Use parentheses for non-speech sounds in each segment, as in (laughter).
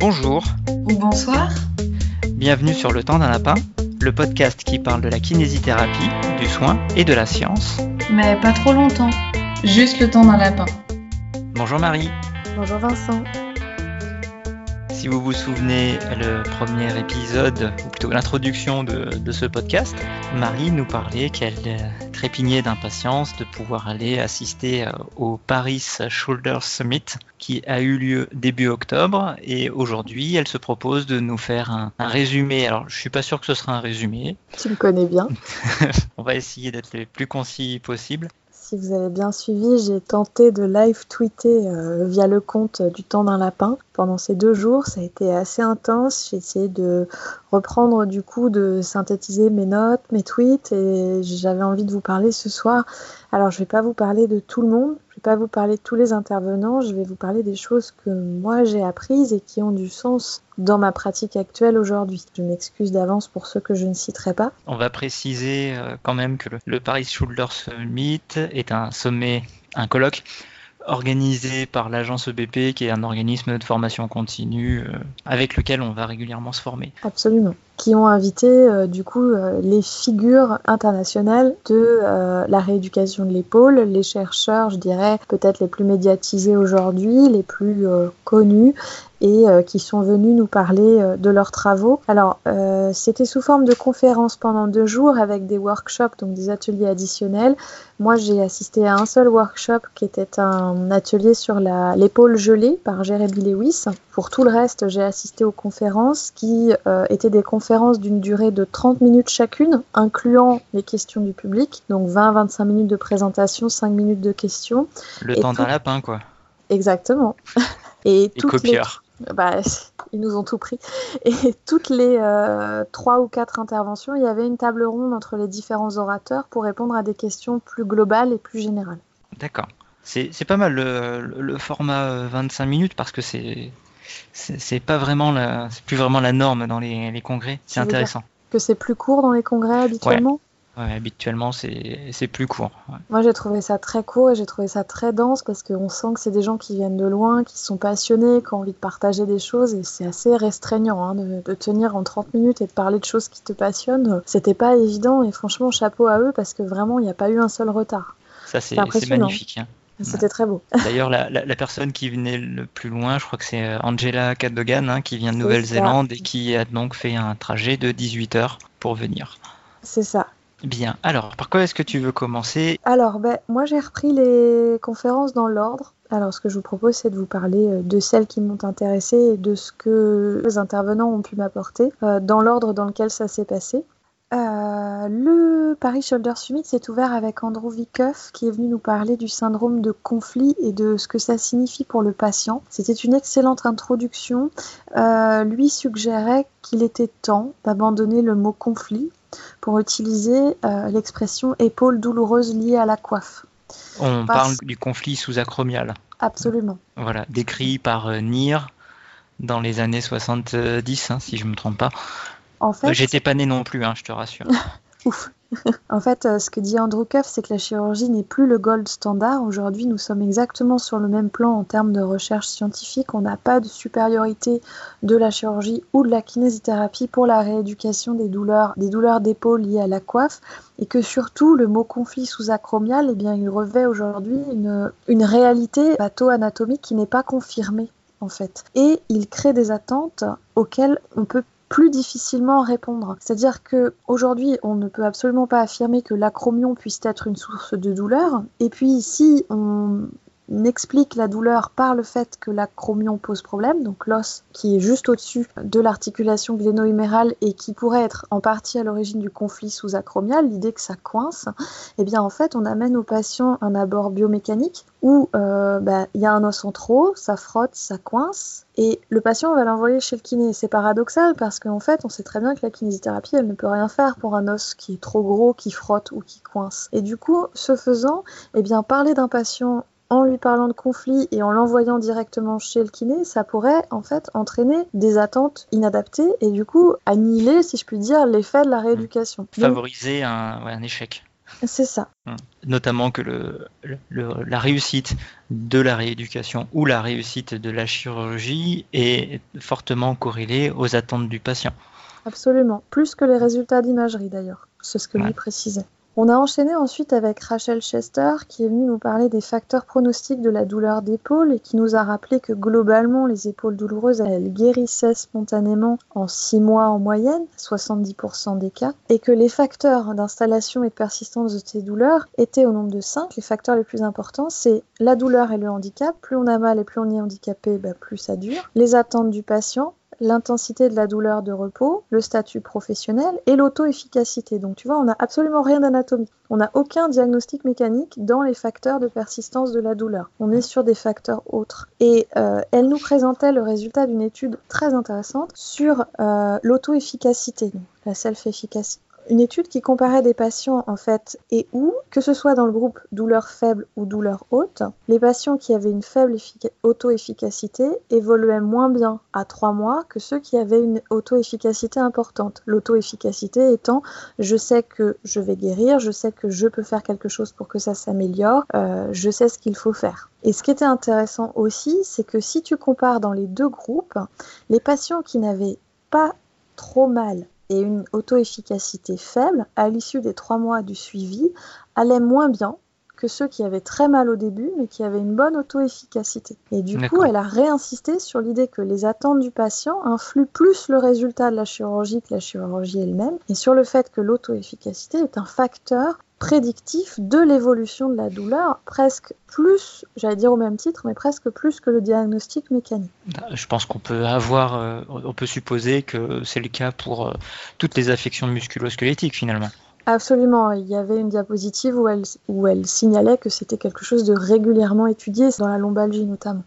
Bonjour. Ou bonsoir. Bienvenue sur Le Temps d'un Lapin, le podcast qui parle de la kinésithérapie, du soin et de la science. Mais pas trop longtemps. Juste le temps d'un lapin. Bonjour Marie. Bonjour Vincent. Si vous vous souvenez, le premier épisode, ou plutôt l'introduction de, ce podcast, Marie nous parlait qu'elle trépignait d'impatience de pouvoir aller assister euh, au Paris Shoulder Summit qui a eu lieu début octobre et aujourd'hui elle se propose de nous faire un, un résumé. Alors je suis pas sûr que ce sera un résumé. Tu me connais bien. (laughs) On va essayer d'être le plus concis possible si vous avez bien suivi, j'ai tenté de live tweeter euh, via le compte du temps d'un lapin pendant ces deux jours. Ça a été assez intense. J'ai essayé de reprendre du coup, de synthétiser mes notes, mes tweets et j'avais envie de vous parler ce soir. Alors je ne vais pas vous parler de tout le monde, vais pas vous parler de tous les intervenants, je vais vous parler des choses que moi j'ai apprises et qui ont du sens dans ma pratique actuelle aujourd'hui. Je m'excuse d'avance pour ceux que je ne citerai pas. On va préciser euh, quand même que le, Paris Shoulder Summit est un sommet, un colloque organisé par l'agence EBP, qui est un organisme de formation continue euh, avec lequel on va régulièrement se former. Absolument. Qui ont invité euh, du coup euh, les figures internationales de la rééducation de l'épaule, les chercheurs, je dirais, peut-être les plus médiatisés aujourd'hui, les plus connus et qui sont venus nous parler de leurs travaux. Alors, c'était sous forme de conférences pendant deux jours avec des workshops, donc des ateliers additionnels. Moi, j'ai assisté à un seul workshop qui était un atelier sur l'épaule gelée par Jeremy Lewis. Pour tout le reste, j'ai assisté aux conférences qui euh, étaient des conférences d'une durée de 30 minutes chacune, incluant les questions du public. Donc 20-25 minutes de présentation, 5 minutes de questions. Le temps d'un lapin, quoi. Exactement. (laughs) Et, Et copieurs. Bah, (laughs) ils nous ont tout pris. Et toutes les euh, trois ou quatre interventions, il y avait une table ronde entre les différents orateurs pour répondre à des questions plus globales et plus générales. D'accord. C'est pas mal le, format 25 euh, minutes parce que c'est c'est pas vraiment la, plus vraiment la norme dans les, les congrès. C'est intéressant. Que c'est plus court dans les congrès habituellement? Habituellement, c'est plus court. Moi, j'ai trouvé ça très court et j'ai trouvé ça très dense parce qu'on sent que c'est des gens qui viennent de loin, qui sont passionnés, qui ont envie de partager des choses et c'est assez restreignant hein, de, tenir en 30 minutes et de parler de choses qui te passionnent. C'était pas évident et franchement, chapeau à eux parce que vraiment, il n'y a pas eu un seul retard. Ça, c'est magnifique. Hein. C'était très beau. (laughs) D'ailleurs, la, personne qui venait le plus loin, je crois que c'est euh, Angela Cadogan, hein, qui vient de Nouvelle-Zélande et qui a donc fait un trajet de 18 heures pour venir. C'est ça. Bien, alors, par quoi est-ce que tu veux commencer Alors, ben, moi j'ai repris les conférences dans l'ordre. Alors, ce que je vous propose, c'est de vous parler euh, de celles qui m'ont intéressée et de ce que les intervenants ont pu m'apporter, euh, dans l'ordre dans lequel ça s'est passé. Euh, le Paris Shoulder Summit s'est ouvert avec Andrew Vikoff qui est venu nous parler du syndrome de conflit et de ce que ça signifie pour le patient. C'était une excellente introduction. lui suggérait qu'il était temps d'abandonner le mot conflit pour utiliser euh, l'expression épaule douloureuse liée à la coiffe. On parle du conflit sous-acromial. Absolument. Voilà, décrit par euh, Nir dans les années 70, hein, si je ne me trompe pas. En fait, J'étais pas né non plus, hein, je te rassure. (laughs) Ouf. (laughs) en fait, euh, ce que dit Andrew Cuff, c'est que la chirurgie n'est plus le gold standard. Aujourd'hui, nous sommes exactement sur le même plan en termes de recherche scientifique. On n'a pas de supériorité de la chirurgie ou de la kinésithérapie pour la rééducation des douleurs, des douleurs d'épaule liées à la coiffe. Et que surtout, le mot conflit sous-acromial, eh bien, il revêt aujourd'hui une, une réalité patho-anatomique qui n'est pas confirmée en fait. Et il crée des attentes auxquelles on peut plus difficilement répondre. C'est-à-dire que aujourd'hui, on ne peut absolument pas affirmer que l'acromion puisse être une source de douleur. Et puis, si on explique la douleur par le fait que l'acromion pose problème, donc l'os qui est juste au-dessus de l'articulation gléno-humérale et qui pourrait être en partie à l'origine du conflit sous-acromial, l'idée que ça coince, eh bien en fait on amène au patient un abord biomécanique où euh, bah, il y a un os en trop, ça frotte, ça coince, et le patient va l'envoyer chez le kiné. C'est paradoxal parce qu'en fait, on sait très bien que la kinésithérapie, elle ne peut rien faire pour un os qui est trop gros, qui frotte ou qui coince. Et du coup, ce faisant, eh bien, parler d'un patient en lui parlant de conflit et en l'envoyant directement chez le kiné, ça pourrait en fait entraîner des attentes inadaptées et du coup annihiler, si je puis dire, l'effet de la rééducation. Favoriser un, un échec C'est ça. Hum. Notamment que le, la réussite de la rééducation ou la réussite de la chirurgie est fortement corrélée aux attentes du patient. Absolument, plus que les résultats d'imagerie d'ailleurs, c'est ce que lui précisait. On a enchaîné ensuite avec Rachel Chester qui est venue nous parler des facteurs pronostiques de la douleur d'épaule et qui nous a rappelé que globalement les épaules douloureuses elles guérissaient spontanément en 6 mois en moyenne, 70% des cas, et que les facteurs d'installation et de persistance de ces douleurs étaient au nombre de 5. Les facteurs les plus importants c'est la douleur et le handicap. Plus on a mal et plus on est handicapé, bah, plus ça dure. Les attentes du patient, l'intensité de la douleur de repos, le statut professionnel et l'auto-efficacité. Donc tu vois, on n'a absolument rien d'anatomie. On n'a aucun diagnostic mécanique dans les facteurs de persistance de la douleur. On est sur des facteurs autres. Et euh, elle nous présentait le résultat d'une étude très intéressante sur euh, l'auto-efficacité, la self-efficacité une étude qui comparait des patients en fait et où, que ce soit dans le groupe douleur faible ou douleur haute, les patients qui avaient une faible auto-efficacité évoluaient moins bien à 3 mois que ceux qui avaient une auto-efficacité importante. L'auto-efficacité étant je sais que je vais guérir, je sais que je peux faire quelque chose pour que ça s'améliore, euh, je sais ce qu'il faut faire. Et ce qui était intéressant aussi, c'est que si tu compares dans les deux groupes, les patients qui n'avaient pas trop mal et une auto-efficacité faible, à l'issue des trois mois du suivi, allaient moins bien que ceux qui avaient très mal au début, mais qui avaient une bonne auto-efficacité. Et du coup, elle a réinsisté sur l'idée que les attentes du patient influent plus le résultat de la chirurgie que la chirurgie elle-même, et sur le fait que l'auto-efficacité est un facteur prédictif de l'évolution de la douleur, presque plus, j'allais dire au même titre, mais presque plus que le diagnostic mécanique. Je pense qu'on peut avoir, euh, on peut supposer que c'est le cas pour euh, toutes les affections musculo-squelettiques finalement. Absolument, il y avait une diapositive où elle, où elle signalait que c'était quelque chose de régulièrement étudié, dans la lombalgie notamment.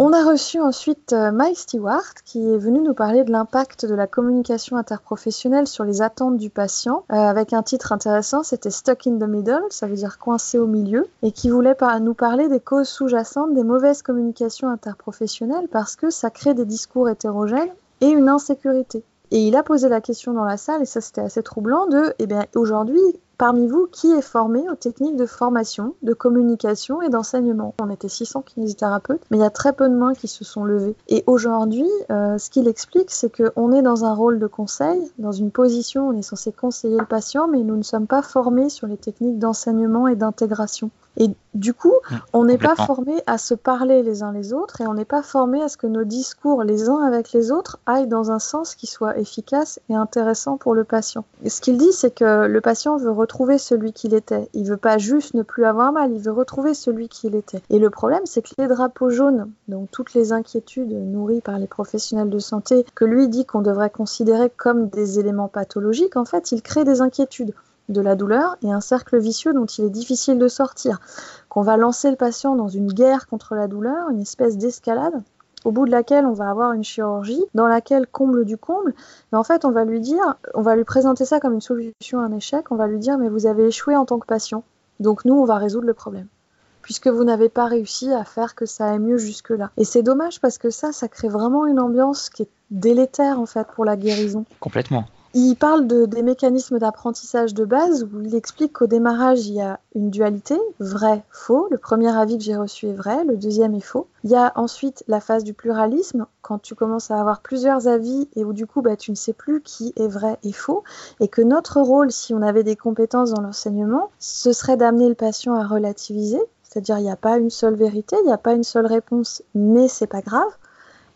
On a reçu ensuite euh, Mike Stewart qui est venu nous parler de l'impact de la communication interprofessionnelle sur les attentes du patient euh, avec un titre intéressant, c'était Stuck in the Middle, ça veut dire coincé au milieu, et qui voulait nous parler des causes sous-jacentes des mauvaises communications interprofessionnelles parce que ça crée des discours hétérogènes et une insécurité. Et il a posé la question dans la salle, et ça c'était assez troublant, de, eh bien, aujourd'hui, Parmi vous, qui est formé aux techniques de formation, de communication et d'enseignement? On était 600 kinésithérapeutes, mais il y a très peu de mains qui se sont levées. Et aujourd'hui, euh, ce qu'il explique, c'est qu'on est dans un rôle de conseil, dans une position, on est censé conseiller le patient, mais nous ne sommes pas formés sur les techniques d'enseignement et d'intégration. Et du coup, mmh, on n'est pas formé à se parler les uns les autres et on n'est pas formé à ce que nos discours les uns avec les autres aillent dans un sens qui soit efficace et intéressant pour le patient. Et ce qu'il dit, c'est que le patient veut retrouver celui qu'il était. Il veut pas juste ne plus avoir mal, il veut retrouver celui qu'il était. Et le problème, c'est que les drapeaux jaunes, donc toutes les inquiétudes nourries par les professionnels de santé, que lui dit qu'on devrait considérer comme des éléments pathologiques, en fait, il crée des inquiétudes de la douleur et un cercle vicieux dont il est difficile de sortir, qu'on va lancer le patient dans une guerre contre la douleur, une espèce d'escalade, au bout de laquelle on va avoir une chirurgie, dans laquelle comble du comble, mais en fait on va lui dire, on va lui présenter ça comme une solution à un échec, on va lui dire mais vous avez échoué en tant que patient, donc nous on va résoudre le problème puisque vous n'avez pas réussi à faire que ça aille mieux jusque-là. Et c'est dommage parce que ça, ça crée vraiment une ambiance qui est délétère en fait pour la guérison. Complètement. Il parle de, des mécanismes d'apprentissage de base où il explique qu'au démarrage, il y a une dualité, vrai, faux. Le premier avis que j'ai reçu est vrai, le deuxième est faux. Il y a ensuite la phase du pluralisme, quand tu commences à avoir plusieurs avis et où du coup bah, tu ne sais plus qui est vrai et faux. Et que notre rôle, si on avait des compétences dans l'enseignement, ce serait d'amener le patient à relativiser. C'est-à-dire, il n'y a pas une seule vérité, il n'y a pas une seule réponse, mais c'est pas grave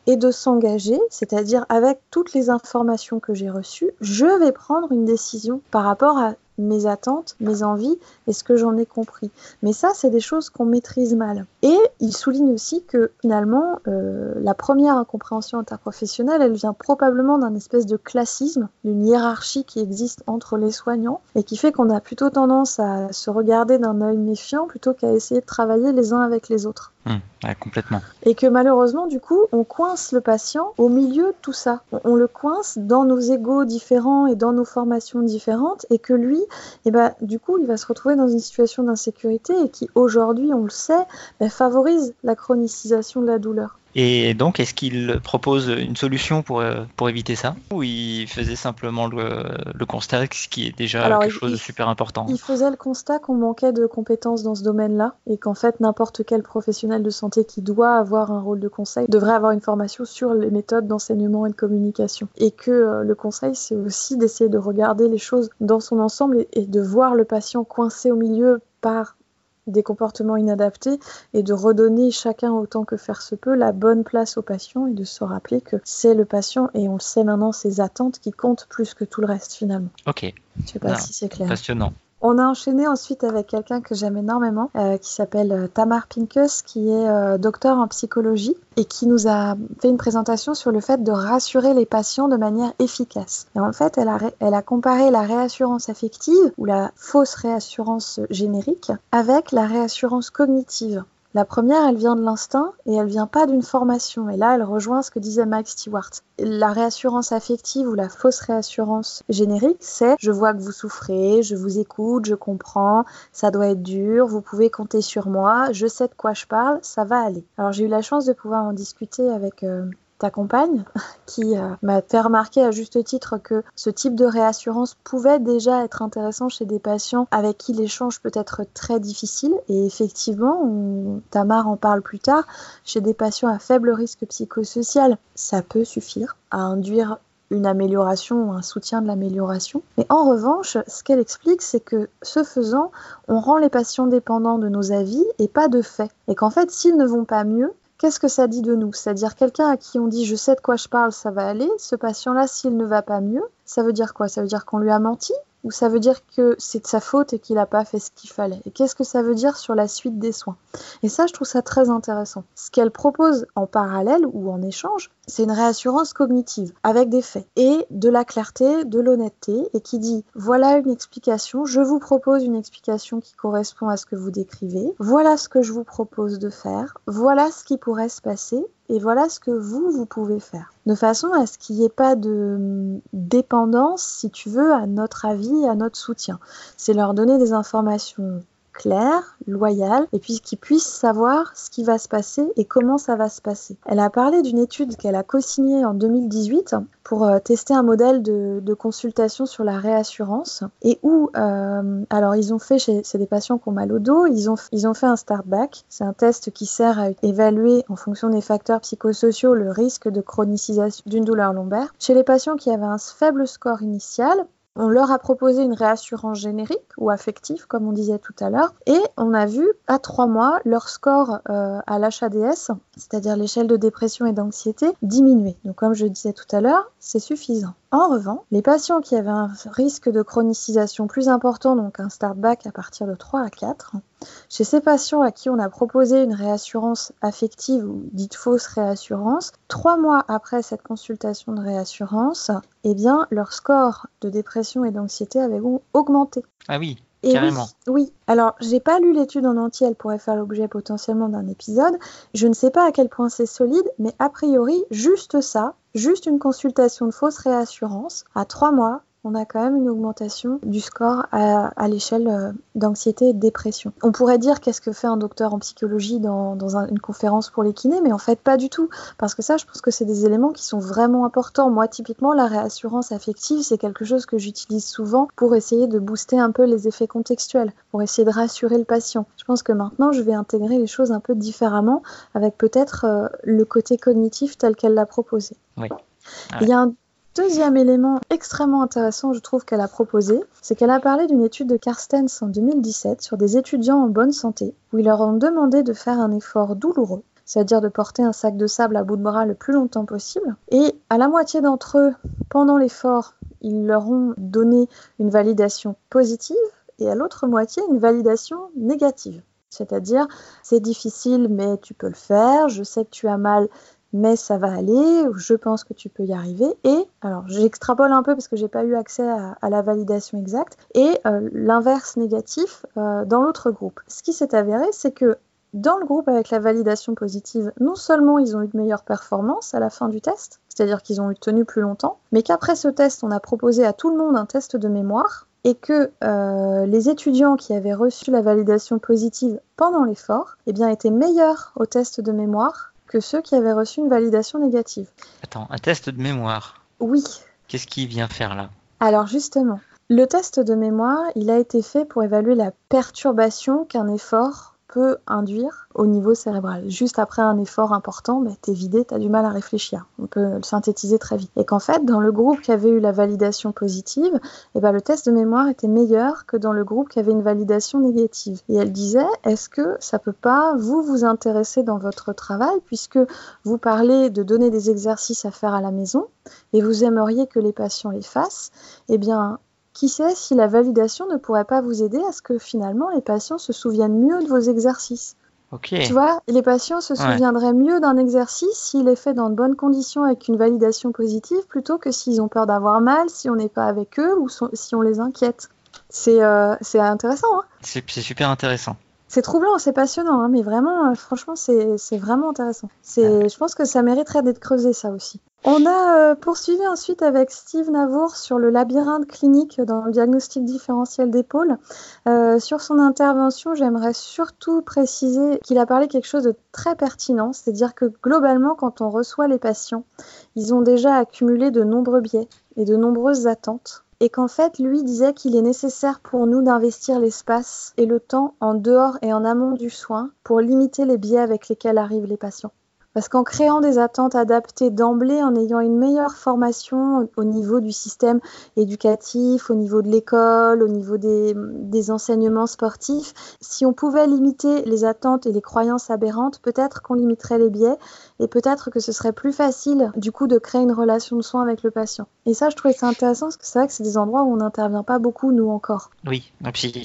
et de s'engager, c'est-à-dire avec toutes les informations que j'ai reçues, je vais prendre une décision par rapport à mes attentes, mes envies et ce que j'en ai compris. Mais ça, c'est des choses qu'on maîtrise mal. Et il souligne aussi que finalement, euh, la première incompréhension interprofessionnelle, elle vient probablement d'un espèce de classisme, d'une hiérarchie qui existe entre les soignants et qui fait qu'on a plutôt tendance à se regarder d'un œil méfiant plutôt qu'à essayer de travailler les uns avec les autres. Mmh, complètement. Et que malheureusement, du coup, on coince le patient au milieu de tout ça. On, le coince dans nos égaux différents et dans nos formations différentes, et que lui, eh ben, du coup, il va se retrouver dans une situation d'insécurité et qui, aujourd'hui, on le sait, ben, favorise la chronicisation de la douleur. Et donc, est-ce qu'il propose une solution pour, euh, pour éviter ça? Ou il faisait simplement le, le constat, ce qui est déjà Alors, quelque il- chose de super important? Il faisait le constat qu'on manquait de compétences dans ce domaine-là et qu'en fait n'importe quel professionnel de santé qui doit avoir un rôle de conseil devrait avoir une formation sur les méthodes d'enseignement et de communication. Et que euh, le conseil, c'est aussi d'essayer de regarder les choses dans son ensemble et, et de voir le patient coincé au milieu par des comportements inadaptés et de redonner chacun autant que faire se peut la bonne place au patient et de se rappeler que c'est le patient et on le sait maintenant ses attentes qui comptent plus que tout le reste finalement. Ok, Je sais pas si c'est clair. passionnant. On a enchaîné ensuite avec quelqu'un que j'aime énormément, euh, qui s'appelle euh, Tamar Pincus, qui est euh, docteur en psychologie et qui nous a fait une présentation sur le fait de rassurer les patients de manière efficace. Et en fait, elle a comparé la réassurance affective ou la fausse réassurance générique avec la réassurance cognitive. La première, elle vient de l'instinct et elle vient pas d'une formation. Et là, elle rejoint ce que disait Mike Stewart. La réassurance affective ou la fausse réassurance générique, c'est je vois que vous souffrez, je vous écoute, je comprends, ça doit être dur, vous pouvez compter sur moi, je sais de quoi je parle, ça va aller. Alors j'ai eu la chance de pouvoir en discuter avec euh, ta compagne (laughs) qui euh, m'a fait remarquer à juste titre que ce type de réassurance pouvait déjà être intéressant chez des patients avec qui l'échange peut être très difficile. Et effectivement, on- Tamar en parle plus tard, chez des patients à faible risque psychosocial, ça peut suffire à induire une amélioration ou un soutien de l'amélioration. Mais en revanche, ce qu'elle explique, c'est que ce faisant, on rend les patients dépendants de nos avis et pas de faits. Et qu'en fait, s'ils ne vont pas mieux, Qu'est-ce que ça dit de nous? C'est-à-dire quelqu'un à qui on dit je sais de quoi je parle, ça va aller. Ce patient-là, s'il ne va pas mieux, ça veut dire quoi? Ça veut dire qu'on lui a menti? Ou ça veut dire que c'est de sa faute et qu'il n'a pas fait ce qu'il fallait. Et qu'est-ce que ça veut dire sur la suite des soins? Et ça, je trouve ça très intéressant. Ce qu'elle propose en parallèle ou en échange, c'est une réassurance cognitive avec des faits et de la clarté, de l'honnêteté et qui dit voilà une explication, je vous propose une explication qui correspond à ce que vous décrivez, voilà ce que je vous propose de faire, voilà ce qui pourrait se passer et voilà ce que vous, vous pouvez faire. De façon à ce qu'il n'y ait pas de dépendance, si tu veux, à notre avis, à notre soutien. C'est leur donner des informations claires, loyales, et puis qu'ils puissent savoir ce qui va se passer et comment ça va se passer. Elle a parlé d'une étude qu'elle a co-signée en 2018 pour euh, tester un modèle de, consultation sur la réassurance et où, euh, alors ils ont fait chez des patients qui ont mal au dos, ils ont, ils ont fait un start back, c'est un test qui sert à évaluer en fonction des facteurs psychosociaux le risque de chronicisation d'une douleur lombaire. Chez les patients qui avaient un faible score initial, on leur a proposé une réassurance générique ou affective, comme on disait tout à l'heure, et on a vu à trois mois leur score euh, à l'HADS, c'est-à-dire l'échelle de dépression et d'anxiété, diminuer. Donc, comme je disais tout à l'heure, c'est suffisant. En revanche, les patients qui avaient un risque de chronicisation plus important, donc un start back à partir de 3 à 4, chez ces patients à qui on a proposé une réassurance affective ou dite fausse réassurance, trois mois après cette consultation de réassurance, eh bien, leur score de dépression et d'anxiété avait augmenté. Ah oui, Et carrément. Oui, oui. Alors, j'ai pas lu l'étude en entier, elle pourrait faire l'objet potentiellement d'un épisode. Je ne sais pas à quel point c'est solide, mais a priori, juste ça, juste une consultation de fausse réassurance, à trois mois, on a quand même une augmentation du score à, à l'échelle euh, d'anxiété et de dépression. On pourrait dire qu'est-ce que fait un docteur en psychologie dans, dans un- une conférence pour les kinés, mais en fait pas du tout. Parce que ça, je pense que c'est des éléments qui sont vraiment importants. Moi, typiquement, la réassurance affective, c'est quelque chose que j'utilise souvent pour essayer de booster un peu les effets contextuels, pour essayer de rassurer le patient. Je pense que maintenant, je vais intégrer les choses un peu différemment, avec peut-être euh, le côté cognitif tel qu'elle l'a proposé. Oui. Il y a un Deuxième élément extrêmement intéressant, je trouve, qu'elle a proposé, c'est qu'elle a parlé d'une étude de Carstens en 2017 sur des étudiants en bonne santé, où ils leur ont demandé de faire un effort douloureux, c'est-à-dire de porter un sac de sable à bout de bras le plus longtemps possible. Et à la moitié d'entre eux, pendant l'effort, ils leur ont donné une validation positive, et à l'autre moitié, une validation négative. C'est-à-dire, c'est difficile, mais tu peux le faire, je sais que tu as mal, mais ça va aller, je pense que tu peux y arriver. Et, alors j'extrapole un peu parce que j'ai pas eu accès à, la validation exacte, et euh, l'inverse négatif euh, dans l'autre groupe. Ce qui s'est avéré, c'est que dans le groupe avec la validation positive, non seulement ils ont eu de meilleures performances à la fin du test, c'est-à-dire qu'ils ont tenu plus longtemps, mais qu'après ce test, on a proposé à tout le monde un test de mémoire et que euh, les étudiants qui avaient reçu la validation positive pendant l'effort eh bien, étaient meilleurs au test de mémoire que ceux qui avaient reçu une validation négative. Attends, un test de mémoire. Oui. Qu'est-ce qu'il vient faire là? Alors justement, le test de mémoire, il a été fait pour évaluer la perturbation qu'un effort peut induire au niveau cérébral. Juste après un effort important, bah, t'es vidé, t'as du mal à réfléchir. On peut le synthétiser très vite. Et qu'en fait, dans le groupe qui avait eu la validation positive, eh ben, le test de mémoire était meilleur que dans le groupe qui avait une validation négative. Et elle disait, est-ce que ça peut pas vous vous intéresser dans votre travail, puisque vous parlez de donner des exercices à faire à la maison, et vous aimeriez que les patients les fassent, eh bien, qui sait si la validation ne pourrait pas vous aider à ce que finalement les patients se souviennent mieux de vos exercices? Tu vois, les patients se souviendraient mieux d'un exercice s'il est fait dans de bonnes conditions avec une validation positive plutôt que s'ils ont peur d'avoir mal, si on n'est pas avec eux ou si on les inquiète. C'est euh, intéressant. Hein? C'est super intéressant. C'est troublant, c'est passionnant, hein, mais vraiment, euh, franchement, c'est vraiment intéressant. Je pense que ça mériterait d'être creusé, ça aussi. On a euh, poursuivi ensuite avec Steve Navour sur le labyrinthe clinique dans le diagnostic différentiel d'épaule. Euh, sur son intervention, j'aimerais surtout préciser qu'il a parlé quelque chose de très pertinent, c'est-à-dire que globalement, quand on reçoit les patients, ils ont déjà accumulé de nombreux biais et de nombreuses attentes et qu'en fait, lui disait qu'il est nécessaire pour nous d'investir l'espace et le temps en dehors et en amont du soin pour limiter les biais avec lesquels arrivent les patients. Parce qu'en créant des attentes adaptées d'emblée, en ayant une meilleure formation au niveau du système éducatif, au niveau de l'école, au niveau des, enseignements sportifs, si on pouvait limiter les attentes et les croyances aberrantes, peut-être qu'on limiterait les biais et peut-être que ce serait plus facile du coup de créer une relation de soin avec le patient. Et ça, je trouvais ça intéressant parce que c'est vrai que c'est des endroits où on n'intervient pas beaucoup, nous encore. Oui,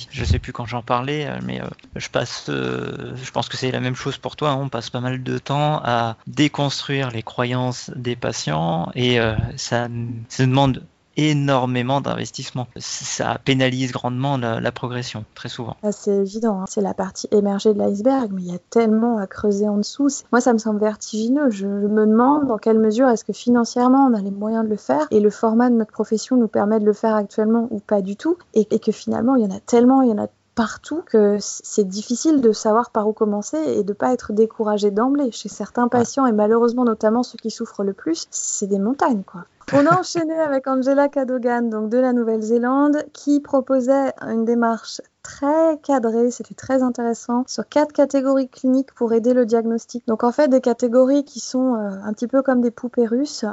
je sais plus quand j'en parlais, euh, mais euh, je passe, euh, je pense que c'est la même chose pour toi, hein. on passe pas mal de temps à déconstruire les croyances des patients et euh, ça, demande énormément d'investissement. Ça pénalise grandement la, progression, très souvent. Ah, c'est évident, hein. c'est la partie émergée de l'iceberg, mais il y a tellement à creuser en dessous. Moi, ça me semble vertigineux. Je, me demande dans quelle mesure est-ce que financièrement on a les moyens de le faire et le format de notre profession nous permet de le faire actuellement ou pas du tout, et, et que finalement il y en a tellement, il y en a partout que c'est difficile de savoir par où commencer et de ne pas être découragé d'emblée. Chez certains patients, et malheureusement notamment ceux qui souffrent le plus, c'est des montagnes. quoi. On a (laughs) enchaîné avec Angela Cadogan, donc de la Nouvelle-Zélande, qui proposait une démarche très cadrée, c'était très intéressant, sur quatre catégories cliniques pour aider le diagnostic. Donc en fait, des catégories qui sont euh, un petit peu comme des poupées russes.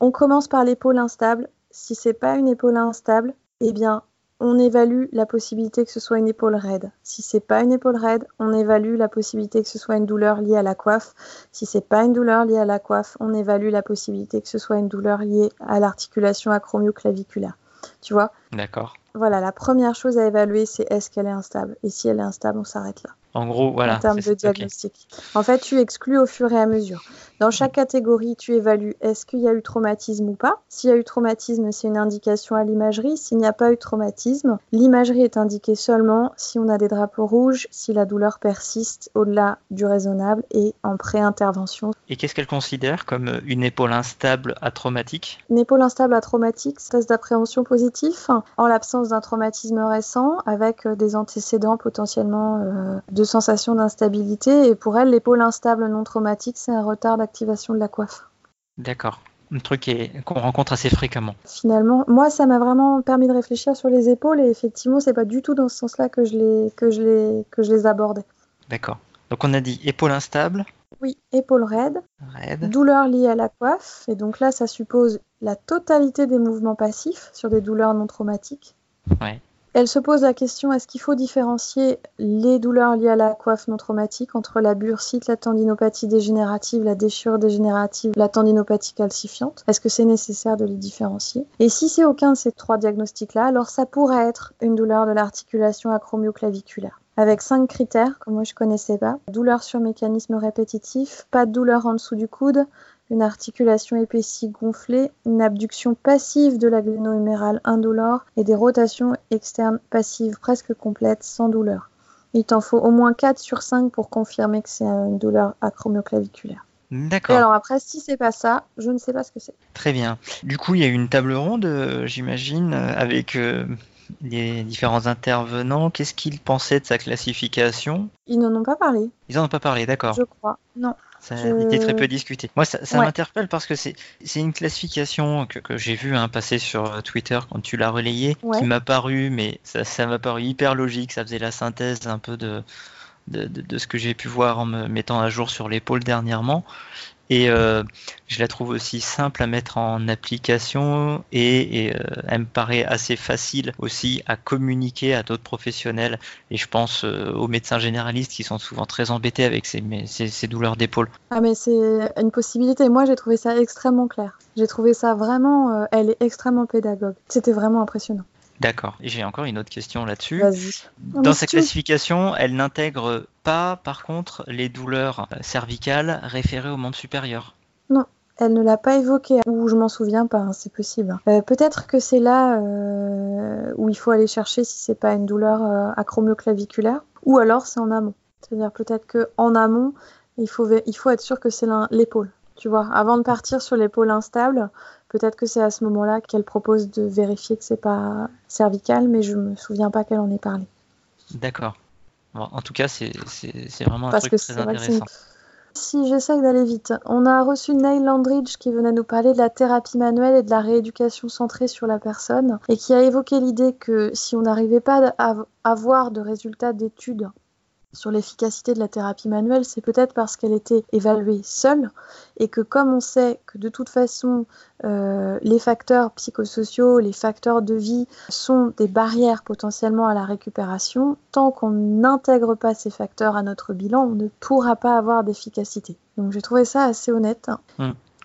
On commence par l'épaule instable. Si c'est pas une épaule instable, eh bien, on évalue la possibilité que ce soit une épaule raide. Si c'est pas une épaule raide, on évalue la possibilité que ce soit une douleur liée à la coiffe. Si c'est pas une douleur liée à la coiffe, on évalue la possibilité que ce soit une douleur liée à l'articulation acromioclaviculaire. Tu vois? D'accord. Voilà, la première chose à évaluer, c'est est-ce qu'elle est instable? Et si elle est instable, on s'arrête là. En gros, voilà. En termes de diagnostic. En fait, tu exclus au fur et à mesure. Dans chaque catégorie, tu évalues est-ce qu'il y a eu traumatisme ou pas. S'il y a eu traumatisme, c'est une indication à l'imagerie. S'il n'y a pas eu traumatisme, l'imagerie est indiquée seulement si on a des drapeaux rouges, si la douleur persiste au-delà du raisonnable et en pré-intervention. Et qu'est-ce qu'elle considère comme une épaule instable atraumatique Une épaule instable atraumatique, test d'appréhension positif en l'absence d'un traumatisme récent avec des antécédents potentiellement euh, de sensation d'instabilité. Et pour elle, l'épaule instable non traumatique, c'est un retard d'activation de la coiffe. D'accord. Un truc qu'on rencontre assez fréquemment. Finalement, moi, ça m'a vraiment permis de réfléchir sur les épaules et effectivement, c'est pas du tout dans ce sens-là que je les que je les que je les abordais. D'accord. Donc on a dit épaule instable. Oui, épaule raide. Raide. Douleur liée à la coiffe. Et donc là, ça suppose la totalité des mouvements passifs sur des douleurs non traumatiques. Ouais. Elle se pose la question est-ce qu'il faut différencier les douleurs liées à la coiffe non traumatique entre la bursite, la tendinopathie dégénérative, la déchirure dégénérative, la tendinopathie calcifiante? Est-ce que c'est nécessaire de les différencier? Et si c'est aucun de ces trois diagnostics-là, alors ça pourrait être une douleur de l'articulation acromioclaviculaire. Avec cinq critères que moi je connaissais pas. Douleur sur mécanisme répétitif, pas de douleur en dessous du coude, une articulation épaissie gonflée, une abduction passive de la gléno-humérale indolore et des rotations externes passives presque complètes sans douleur. Il t'en faut au moins 4 sur 5 pour confirmer que c'est une douleur acromioclaviculaire. D'accord. Et alors après, si c'est pas ça, je ne sais pas ce que c'est. Très bien. Du coup, il y a eu une table ronde, euh, j'imagine, euh, avec euh, les différents intervenants. Qu'est-ce qu'ils pensaient de sa classification? Ils n'en ont pas parlé. Ils n'en ont pas parlé, d'accord. Je crois. Non. Ça a Je- été très peu discuté. Moi, ça, ça Ouais. m'interpelle parce que c'est une classification que, que j'ai vu hein, passer sur euh, Twitter quand tu l'as relayé, Ouais. qui m'a paru, mais ça ça m'a paru hyper logique. Ça faisait la synthèse un peu de, de, de- de ce que j'ai pu voir en me mettant à jour sur l'épaule dernièrement. Et euh, je la trouve aussi simple à mettre en application et, euh, elle me paraît assez facile aussi à communiquer à d'autres professionnels. Et je pense euh, aux médecins généralistes qui sont souvent très embêtés avec ces, ces- douleurs d'épaule. Ah mais c'est une possibilité. Moi j'ai trouvé ça extrêmement clair. J'ai trouvé ça vraiment, elle est extrêmement pédagogue. C'était vraiment impressionnant. D'accord. Et j'ai encore une autre question là-dessus. Non, Dans sa classification, elle n'intègre pas, par contre, les douleurs euh, cervicales référées aux membres supérieurs. Elle ne l'a pas évoqué, ou je m'en souviens pas, hein, c'est possible. Euh, Peut-être que c'est là euh, où il faut aller chercher si c'est pas une douleur euh, acromioclaviculaire, ou alors c'est en amont. C'est-à-dire peut-être que en amont, il faut, il faut être sûr que c'est l'épaule. Tu vois, avant de partir sur l'épaule instable, peut-être que c'est à ce moment-là qu'elle propose de vérifier que c'est pas cervical, mais je me souviens pas qu'elle en ait parlé. D'accord. Bon, en tout cas, c'est vraiment un Parce truc que très vrai que intéressant. Si j'essaye d'aller vite, on a reçu Neil Landridge qui venait nous parler de la thérapie manuelle et de la rééducation centrée sur la personne et qui a évoqué l'idée que si on n'arrivait pas à avoir de résultats d'études sur l'efficacité de la thérapie manuelle, c'est peut-être parce qu'elle était évaluée seule et que comme on sait que de toute façon euh, les facteurs psychosociaux, les facteurs de vie sont des barrières potentiellement à la récupération, tant qu'on n'intègre pas ces facteurs à notre bilan, on ne pourra pas avoir d'efficacité. Donc j'ai trouvé ça assez honnête.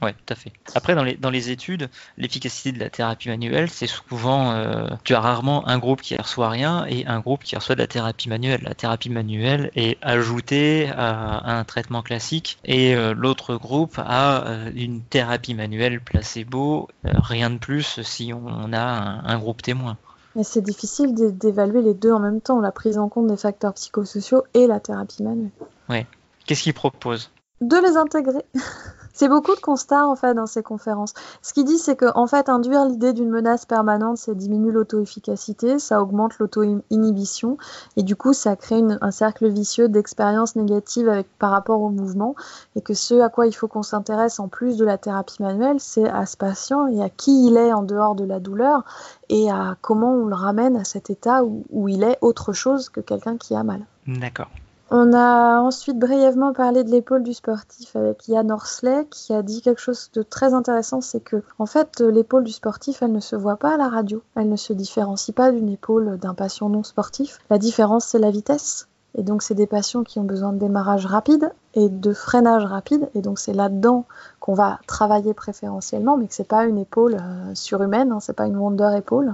Ouais, tout à fait. Après, dans les, dans les études, l'efficacité de la thérapie manuelle, c'est souvent, euh, tu as rarement un groupe qui reçoit rien et un groupe qui reçoit de la thérapie manuelle. La thérapie manuelle est ajoutée à, un traitement classique et euh, l'autre groupe a euh, une thérapie manuelle placebo, rien de plus si on, on a un, un, groupe témoin. Mais c'est difficile d'évaluer les deux en même temps, la prise en compte des facteurs psychosociaux et la thérapie manuelle. Ouais. Qu'est-ce qu'il propose De les intégrer. (laughs) C'est beaucoup de constats en fait dans ces conférences. Ce qu'il dit, c'est que en fait, induire l'idée d'une menace permanente, ça diminue l'auto-efficacité, ça augmente l'auto-inhibition, et du coup, ça crée un cercle vicieux d'expériences négatives avec, par rapport au mouvement, et que ce à quoi il faut qu'on s'intéresse en plus de la thérapie manuelle, c'est à ce patient et à qui il est en dehors de la douleur, et à comment on le ramène à cet état où il est autre chose que quelqu'un qui a mal. D'accord. On a ensuite brièvement parlé de l'épaule du sportif avec Yann Orsley qui a dit quelque chose de très intéressant, c'est que en fait l'épaule du sportif elle ne se voit pas à la radio, elle ne se différencie pas d'une épaule d'un patient non sportif. La différence c'est la vitesse. Et donc c'est des patients qui ont besoin de démarrage rapide et de freinage rapide et donc c'est là-dedans qu'on va travailler préférentiellement mais que c'est pas une épaule euh, surhumaine, hein, c'est pas une wonder épaule.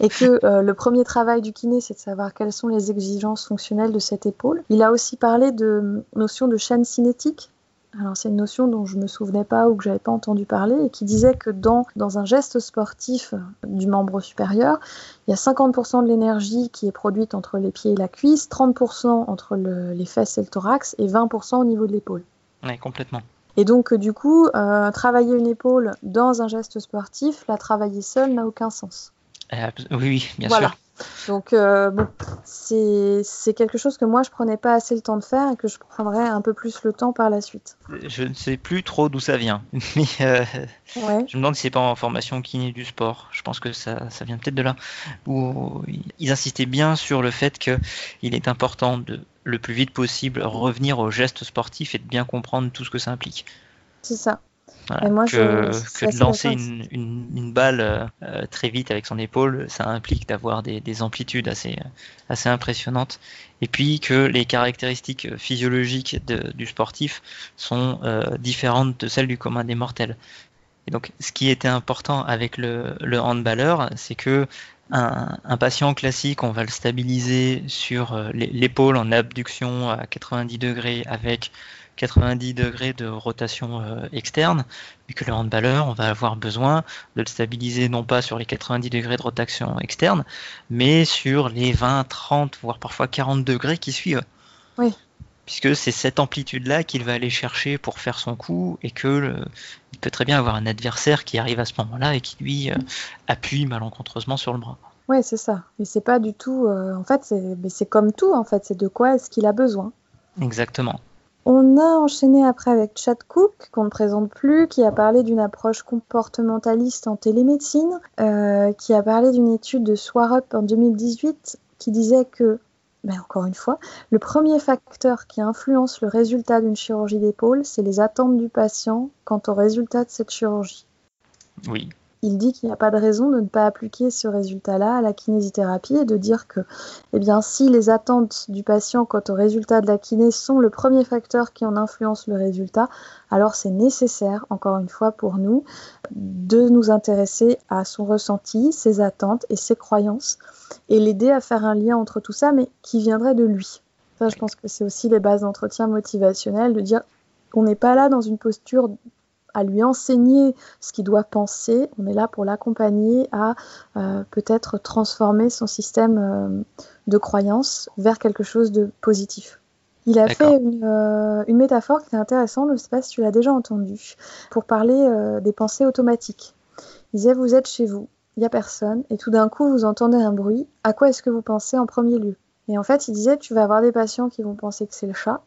Et que euh, le premier travail du kiné, c'est de savoir quelles sont les exigences fonctionnelles de cette épaule. Il a aussi parlé de notion de chaîne cinétique. Alors c'est une notion dont je me souvenais pas ou que j'avais pas entendu parler et qui disait que dans, dans un geste sportif du membre supérieur, il y a 50% de l'énergie qui est produite entre les pieds et la cuisse, 30% entre le, les fesses et le thorax et 20% au niveau de l'épaule. Oui, complètement. Et donc, du coup, euh, travailler une épaule dans un geste sportif, la travailler seule n'a aucun sens. Oui, oui, bien voilà. sûr. Donc, euh, bon, c'est quelque chose que moi, je prenais pas assez le temps de faire et que je prendrais un peu plus le temps par la suite. Je ne sais plus trop d'où ça vient, (laughs) mais euh, ouais. je me demande si c'est pas en formation kiné du sport. Je pense que ça, ça vient peut-être de là, où ils insistaient bien sur le fait qu'il est important de le plus vite possible revenir au geste sportif et de bien comprendre tout ce que ça implique. C'est ça. Voilà, moi, que, que de lancer une, une, une, balle euh, très vite avec son épaule, ça implique d'avoir des, des, amplitudes assez, assez impressionnantes. Et puis que les caractéristiques physiologiques de, du sportif sont euh, différentes de celles du commun des mortels. Et donc, ce qui était important avec le, le handballeur, c'est que un, un, patient classique, on va le stabiliser sur euh, l'épaule en abduction à 90 degrés avec 90 degrés de rotation euh, externe, mais que le handballeur, on va avoir besoin de le stabiliser non pas sur les 90 degrés de rotation externe, mais sur les 20, 30, voire parfois 40 degrés qui suivent. Oui. Puisque c'est cette amplitude-là qu'il va aller chercher pour faire son coup, et que le, il peut très bien avoir un adversaire qui arrive à ce moment-là et qui lui euh, appuie malencontreusement sur le bras. Oui, c'est ça. Mais c'est pas du tout. Euh, en fait, c'est comme tout. En fait, c'est de quoi est-ce qu'il a besoin? Exactement. On a enchaîné après avec Chad Cook, qu'on ne présente plus, qui a parlé d'une approche comportementaliste en télémédecine, euh, qui a parlé d'une étude de Swarup en 2018 qui disait que, ben encore une fois, le premier facteur qui influence le résultat d'une chirurgie d'épaule, c'est les attentes du patient quant au résultat de cette chirurgie. Oui, il dit qu'il n'y a pas de raison de ne pas appliquer ce résultat-là à la kinésithérapie et de dire que eh bien, si les attentes du patient quant au résultat de la kiné sont le premier facteur qui en influence le résultat, alors c'est nécessaire, encore une fois pour nous, de nous intéresser à son ressenti, ses attentes et ses croyances et l'aider à faire un lien entre tout ça, mais qui viendrait de lui. Ça, je pense que c'est aussi les bases d'entretien motivationnel, de dire on n'est pas là dans une posture à lui enseigner ce qu'il doit penser. On est là pour l'accompagner à euh, peut-être transformer son système euh, de croyance vers quelque chose de positif. Il a fait euh, une, métaphore qui est intéressante, je ne sais pas si tu l'as déjà entendue, pour parler des pensées automatiques. Il disait, vous êtes chez vous, il n'y a personne, et tout d'un coup, vous entendez un bruit. À quoi est-ce que vous pensez en premier lieu? Et en fait, il disait, tu vas avoir des patients qui vont penser que c'est le chat,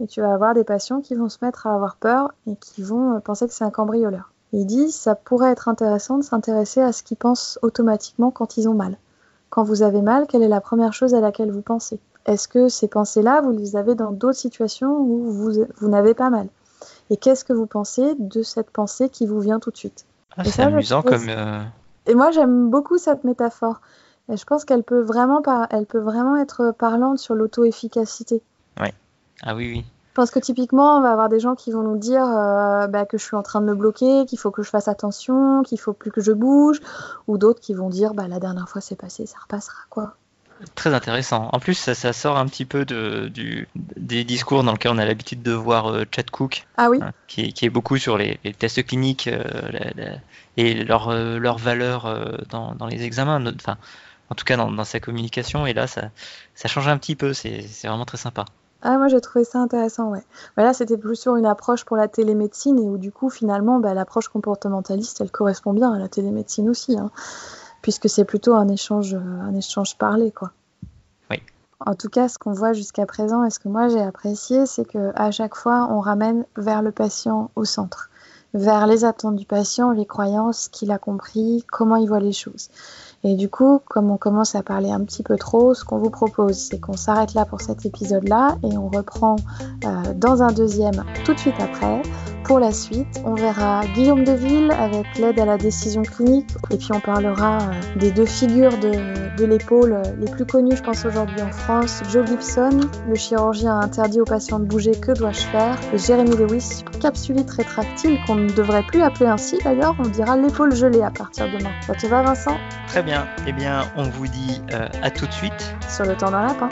et tu vas avoir des patients qui vont se mettre à avoir peur et qui vont euh, penser que c'est un cambrioleur. il dit ça pourrait être intéressant de s'intéresser à ce qu'ils pensent automatiquement quand ils ont mal. Quand vous avez mal, quelle est la première chose à laquelle vous pensez? Est-ce que ces pensées-là, vous les avez dans d'autres situations où vous, vous n'avez pas mal? Et qu'est-ce que vous pensez de cette pensée qui vous vient tout de suite? Ah, C'est amusant comme... Euh, et moi j'aime beaucoup cette métaphore. Et je pense qu'elle peut, vraiment elle peut vraiment être parlante sur l'auto-efficacité. Ah oui, oui. Parce que typiquement, on va avoir des gens qui vont nous dire euh, bah, que je suis en train de me bloquer, qu'il faut que je fasse attention, qu'il faut plus que je bouge, ou d'autres qui vont dire bah, la dernière fois c'est passé, ça repassera quoi. Très intéressant. En plus, ça, sort un petit peu de, du, des discours dans lesquels on a l'habitude de voir euh, Chad Cook, ah oui. Hein, qui, est, beaucoup sur les, tests cliniques euh, et leur, leur valeur dans, dans, les examens. Enfin, en tout cas dans, dans, sa communication. Et là, ça, ça change un petit peu. C'est vraiment très sympa. Ah, moi j'ai trouvé ça intéressant, ouais. Voilà, c'était plus sur une approche pour la télémédecine et où du coup finalement bah, l'approche comportementaliste elle correspond bien à la télémédecine aussi, hein, puisque c'est plutôt un échange, un échange parlé quoi. Oui. En tout cas, ce qu'on voit jusqu'à présent et ce que moi j'ai apprécié, c'est que à chaque fois on ramène vers le patient au centre, vers les attentes du patient, les croyances qu'il a compris, comment il voit les choses. Et du coup, comme on commence à parler un petit peu trop, ce qu'on vous propose, c'est qu'on s'arrête là pour cet épisode-là et on reprend euh, dans un deuxième tout de suite après. Pour la suite, on verra Guillaume Deville avec l'aide à la décision clinique et puis on parlera euh, des deux figures de, de l'épaule euh, les plus connues, je pense, aujourd'hui en France. Joe Gibson, le chirurgien interdit aux patients de bouger, que dois-je faire? Et Jérémy Lewis, capsulite rétractile qu'on ne devrait plus appeler ainsi d'ailleurs, on dira l'épaule gelée à partir de demain. Ça te va Vincent? Très bien. Eh bien, on vous dit euh, à tout de suite. Sur le temps d'un lapin.